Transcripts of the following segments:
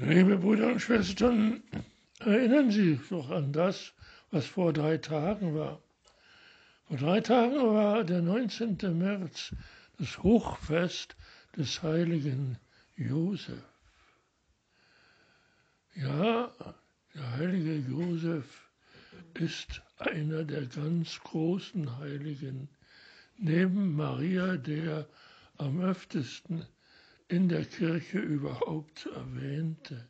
Liebe Brüder und Schwestern, erinnern Sie sich noch an das, was vor drei Tagen war. Vor drei Tagen war der 19. März, das Hochfest des heiligen Josef. Ja, der heilige Josef ist einer der ganz großen Heiligen, neben Maria, der am öftesten in der Kirche überhaupt erwähnte.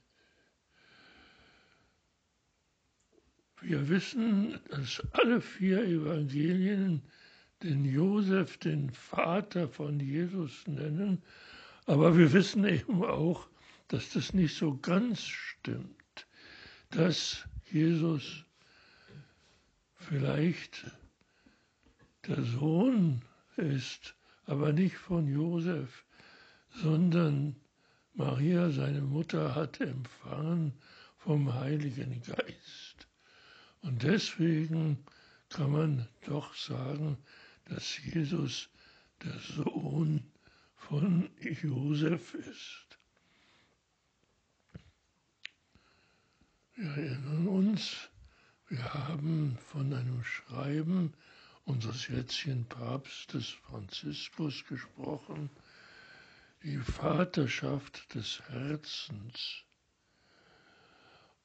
Wir wissen, dass alle vier Evangelien den Josef den Vater von Jesus nennen, aber wir wissen eben auch, dass das nicht so ganz stimmt, dass Jesus vielleicht der Sohn ist, aber nicht von Josef, sondern Maria, seine Mutter, hat empfangen vom Heiligen Geist. Und deswegen kann man doch sagen, dass Jesus der Sohn von Josef ist. Wir erinnern uns, wir haben von einem Schreiben unseres jetzigen Papstes Franziskus gesprochen, die Vaterschaft des Herzens.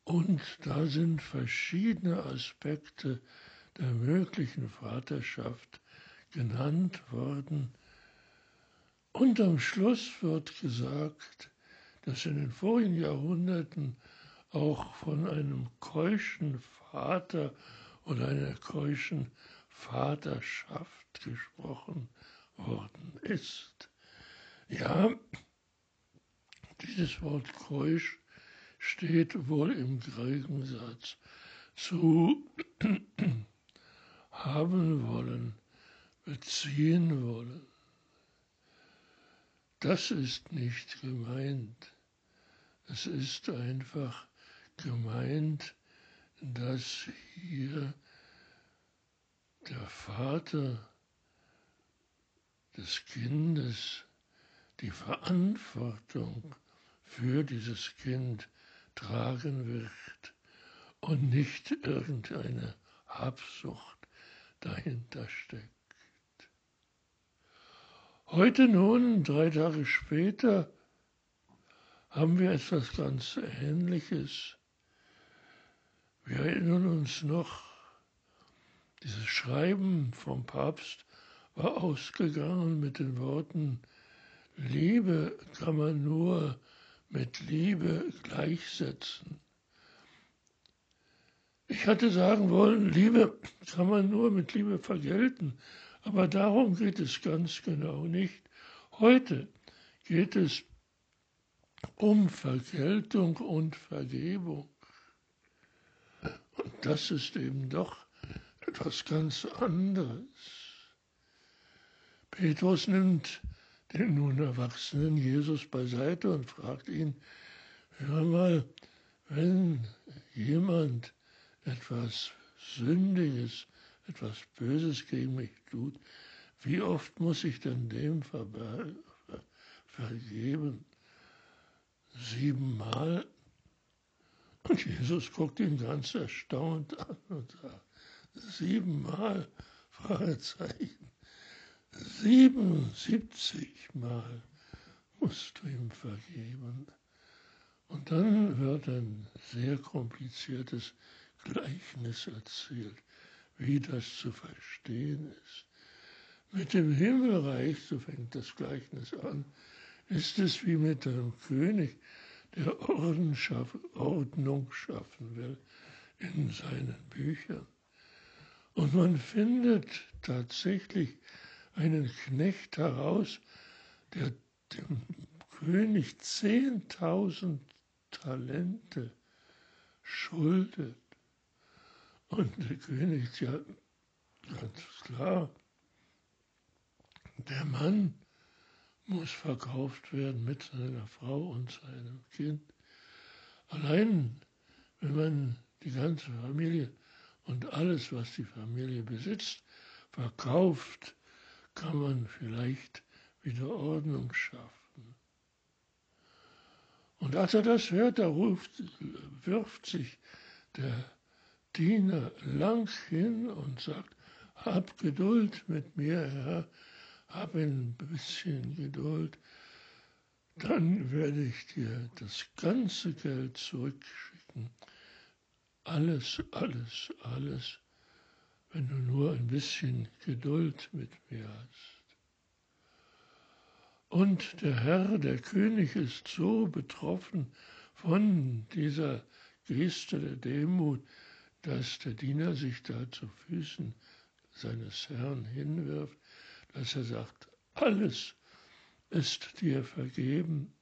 Und da sind verschiedene Aspekte der möglichen Vaterschaft genannt worden. Und am Schluss wird gesagt, dass in den vorigen Jahrhunderten auch von einem keuschen Vater oder einer keuschen Vaterschaft gesprochen worden ist. Ja, dieses Wort keusch steht wohl im Gegensatz zu haben wollen, beziehen wollen. Das ist nicht gemeint. Es ist einfach gemeint, dass hier der Vater des Kindes die Verantwortung für dieses Kind tragen wird und nicht irgendeine Habsucht dahinter steckt. Heute nun, drei Tage später, haben wir etwas ganz Ähnliches. Wir erinnern uns noch, dieses Schreiben vom Papst war ausgegangen mit den Worten, Liebe kann man nur mit Liebe gleichsetzen. Ich hatte sagen wollen, Liebe kann man nur mit Liebe vergelten, aber darum geht es ganz genau nicht. Heute geht es um Vergeltung und Vergebung. Und das ist eben doch etwas ganz anderes. Petrus nimmt den nun erwachsenen Jesus beiseite und fragt ihn, hör mal, wenn jemand etwas Sündiges, etwas Böses gegen mich tut, wie oft muss ich denn dem vergeben? Siebenmal? Und Jesus guckt ihn ganz erstaunt an und sagt, siebenmal? Fragezeichen. 77 Mal musst du ihm vergeben. Und dann wird ein sehr kompliziertes Gleichnis erzählt, wie das zu verstehen ist. Mit dem Himmelreich, so fängt das Gleichnis an, ist es wie mit einem König, der Ordnung schaffen will in seinen Büchern. Und man findet tatsächlich einen Knecht heraus, der dem König zehntausend Talente schuldet. Und der König ja ganz klar, der Mann muss verkauft werden mit seiner Frau und seinem Kind. Allein, wenn man die ganze Familie und alles, was die Familie besitzt, verkauft, kann man vielleicht wieder Ordnung schaffen. Und als er das hört, da ruft, wirft sich der Diener lang hin und sagt, hab Geduld mit mir, Herr, hab ein bisschen Geduld, dann werde ich dir das ganze Geld zurückschicken. Alles, alles, alles, wenn du nur ein bisschen Geduld mit mir hast. Und der Herr, der König, ist so betroffen von dieser Geste der Demut, dass der Diener sich da zu Füßen seines Herrn hinwirft, dass er sagt, alles ist dir vergeben.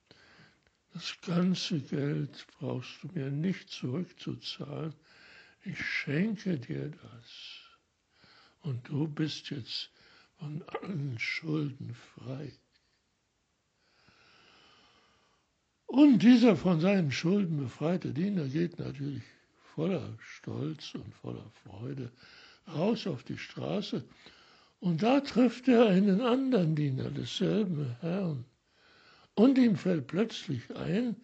Das ganze Geld brauchst du mir nicht zurückzuzahlen. Ich schenke dir das. Und du bist jetzt von allen Schulden frei. Und dieser von seinen Schulden befreite Diener geht natürlich voller Stolz und voller Freude raus auf die Straße und da trifft er einen anderen Diener desselben Herrn. Und ihm fällt plötzlich ein,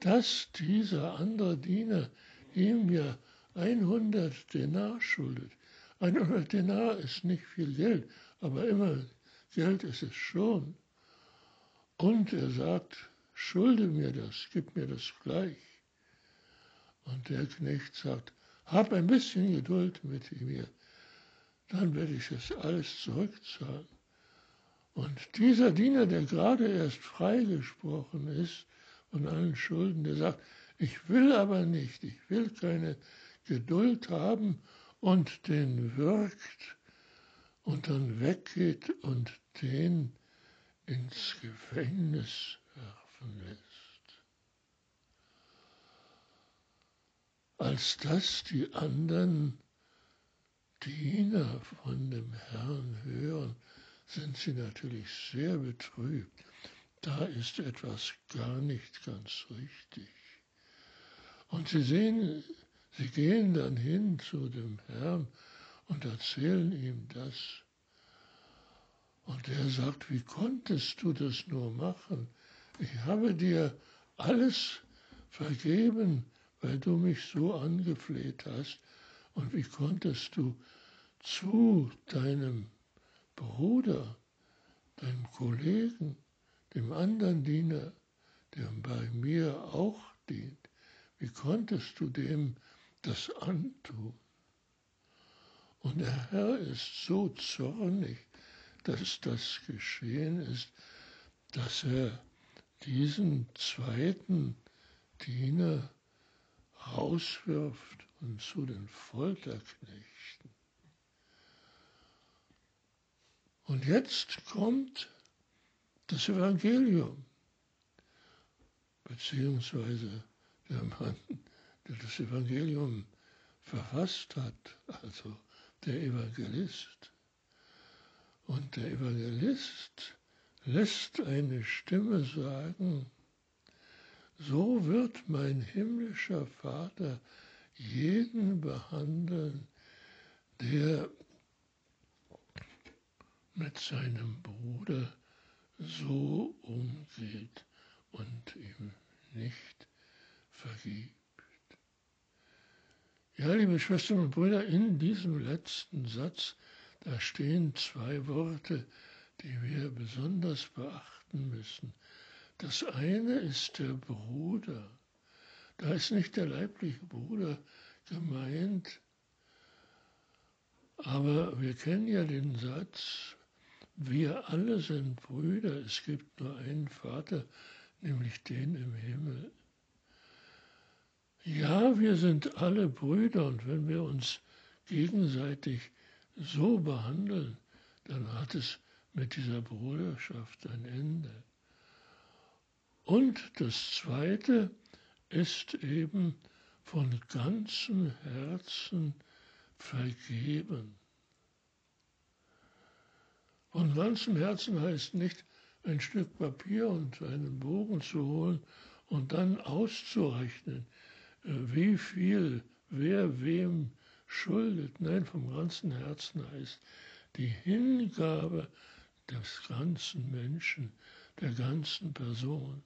dass dieser andere Diener ihm ja 100 Denar schuldet. 100 Denar ist nicht viel Geld, aber immer Geld ist es schon. Und er sagt, schulde mir das, gib mir das gleich. Und der Knecht sagt, hab ein bisschen Geduld mit mir dann werde ich es alles zurückzahlen. Und dieser Diener, der gerade erst freigesprochen ist von allen Schulden, der sagt, ich will aber nicht, ich will keine Geduld haben und den wirkt und dann weggeht und den ins Gefängnis werfen lässt. Als das die anderen Diener von dem Herrn hören, sind sie natürlich sehr betrübt. Da ist etwas gar nicht ganz richtig. Und sie sehen, sie gehen dann hin zu dem Herrn und erzählen ihm das. Und er sagt, wie konntest du das nur machen? Ich habe dir alles vergeben, weil du mich so angefleht hast. Und wie konntest du zu deinem Bruder, deinem Kollegen, dem anderen Diener, der bei mir auch dient, wie konntest du dem das antun? Und der Herr ist so zornig, dass das geschehen ist, dass er diesen zweiten Diener rauswirft und zu den Folterknechten. Und jetzt kommt das Evangelium, beziehungsweise der Mann, der das Evangelium verfasst hat, also der Evangelist. Und der Evangelist lässt eine Stimme sagen, so wird mein himmlischer Vater jeden behandeln, der mit seinem Bruder so umgeht und ihm nicht vergibt. Ja, liebe Schwestern und Brüder, in diesem letzten Satz, da stehen zwei Worte, die wir besonders beachten müssen. Das eine ist der Bruder. Da ist nicht der leibliche Bruder gemeint, aber wir kennen ja den Satz, wir alle sind Brüder, es gibt nur einen Vater, nämlich den im Himmel. Ja, wir sind alle Brüder und wenn wir uns gegenseitig so behandeln, dann hat es mit dieser Bruderschaft ein Ende. Und das Zweite ist eben von ganzem Herzen vergeben. Von ganzem Herzen heißt nicht, ein Stück Papier und einen Bogen zu holen und dann auszurechnen, wie viel wer wem schuldet. Nein, vom ganzen Herzen heißt die Hingabe des ganzen Menschen, der ganzen Person.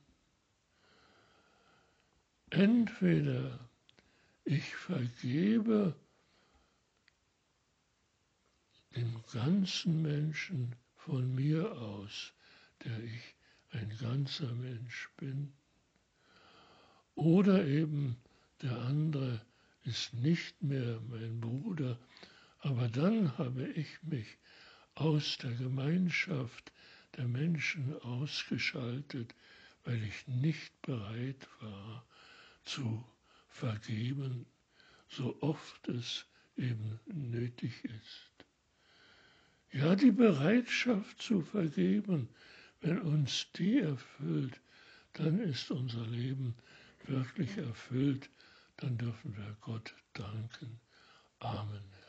entweder ich vergebe dem ganzen Menschen von mir aus, der ich ein ganzer Mensch bin, oder eben der andere ist nicht mehr mein Bruder, aber dann habe ich mich aus der Gemeinschaft der Menschen ausgeschaltet, weil ich nicht bereit war zu vergeben, so oft es eben nötig ist. Ja, die Bereitschaft zu vergeben, wenn uns die erfüllt, dann ist unser Leben wirklich erfüllt, dann dürfen wir Gott danken. Amen.